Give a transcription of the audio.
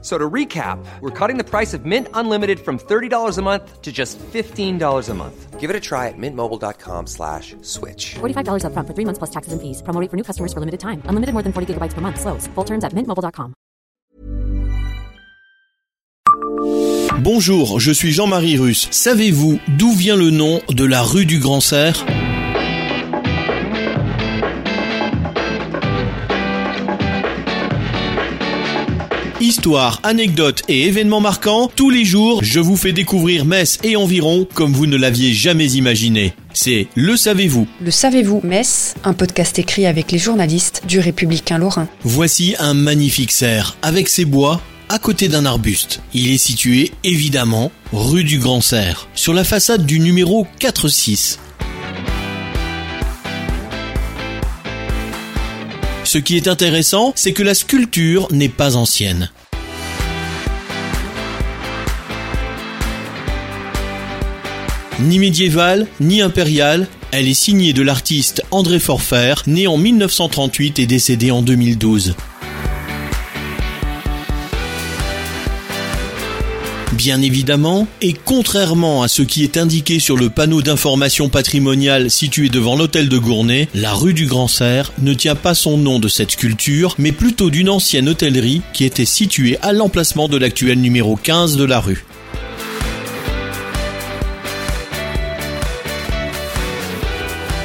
So to recap, we're cutting the price of Mint Unlimited from $30 a month to just $15 a month. Give it a try at mintmobile.com slash switch. $45 upfront for three months plus taxes and fees. Promo rate for new customers for limited time. Unlimited more than 40 gigabytes per month. Slows. Full terms at mintmobile.com. Bonjour, je suis Jean-Marie Russe. Savez-vous d'où vient le nom de la rue du Grand Cerf Histoire, anecdotes et événements marquants, tous les jours, je vous fais découvrir Metz et environ comme vous ne l'aviez jamais imaginé. C'est Le Savez-vous. Le Savez-vous Metz, un podcast écrit avec les journalistes du Républicain Lorrain. Voici un magnifique cerf avec ses bois à côté d'un arbuste. Il est situé évidemment rue du Grand Cerf, sur la façade du numéro 4-6. Ce qui est intéressant, c'est que la sculpture n'est pas ancienne. Ni médiévale, ni impériale, elle est signée de l'artiste André Forfer, né en 1938 et décédé en 2012. Bien évidemment, et contrairement à ce qui est indiqué sur le panneau d'information patrimoniale situé devant l'hôtel de Gournay, la rue du Grand Cerf ne tient pas son nom de cette sculpture, mais plutôt d'une ancienne hôtellerie qui était située à l'emplacement de l'actuel numéro 15 de la rue.